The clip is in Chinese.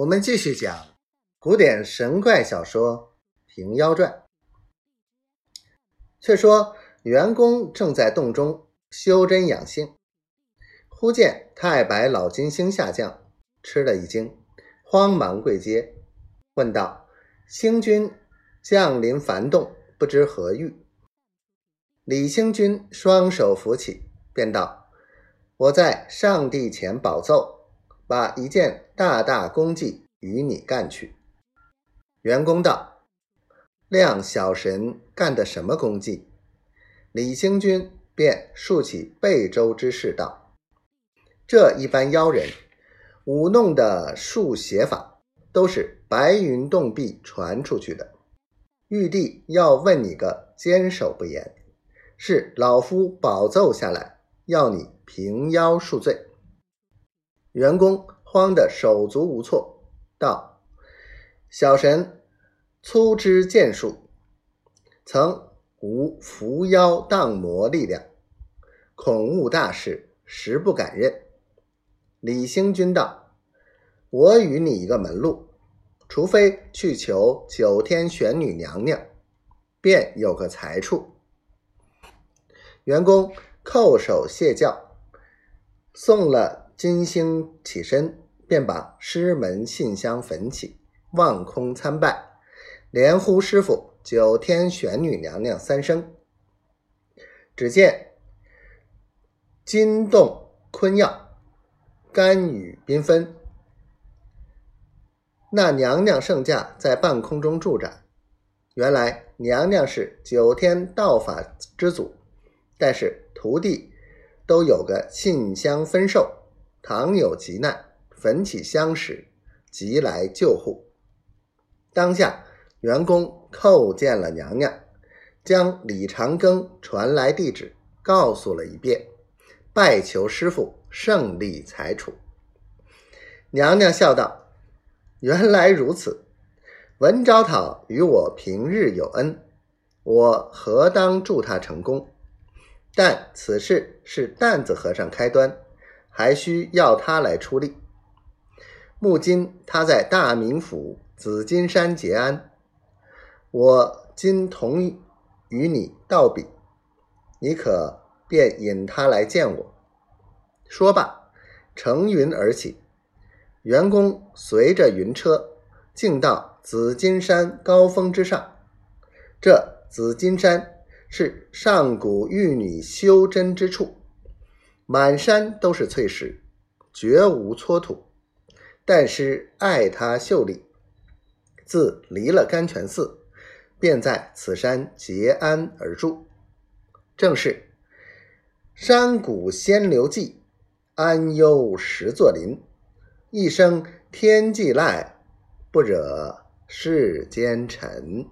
我们继续讲古典神怪小说《平妖传》。却说元公正在洞中修真养性，忽见太白老金星下降，吃了一惊，慌忙跪阶，问道：“星君降临凡洞，不知何遇？”李星君双手扶起，便道：“我在上帝前保奏，把一件大大功绩与你干去。”元公道：“亮小神干的什么功绩？”李星君便竖起背周之势道：“这一般妖人舞弄的术邪法，都是白云洞壁传出去的。玉帝要问你个坚守不言，是老夫保奏下来，要你平妖恕罪。”员工慌得手足无措，道：“小神粗知剑术，曾。”无伏妖荡魔力量，恐误大事，实不敢认。李兴君道：“我与你一个门路，除非去求九天玄女娘娘，便有个财处。”员工叩首谢教，送了金星起身，便把师门信箱焚起，望空参拜，连呼师傅。九天玄女娘娘三声，只见金洞坤耀，甘雨缤纷。那娘娘圣驾在半空中驻着。原来娘娘是九天道法之祖，但是徒弟都有个信香分授，倘有急难，焚起香时，即来救护。当下。员工叩见了娘娘，将李长庚传来地址告诉了一遍，拜求师傅胜利裁处。娘娘笑道：“原来如此，文昭讨与我平日有恩，我何当助他成功？但此事是担子和尚开端，还需要他来出力。目今他在大名府紫金山结安。”我今同与你道别，你可便引他来见我。说罢，乘云而起。员工随着云车，径到紫金山高峰之上。这紫金山是上古玉女修真之处，满山都是翠石，绝无蹉土。但是爱他秀丽，自离了甘泉寺。便在此山结安而住，正是山谷仙流迹，安幽十座林。一生天际赖，不惹世间尘。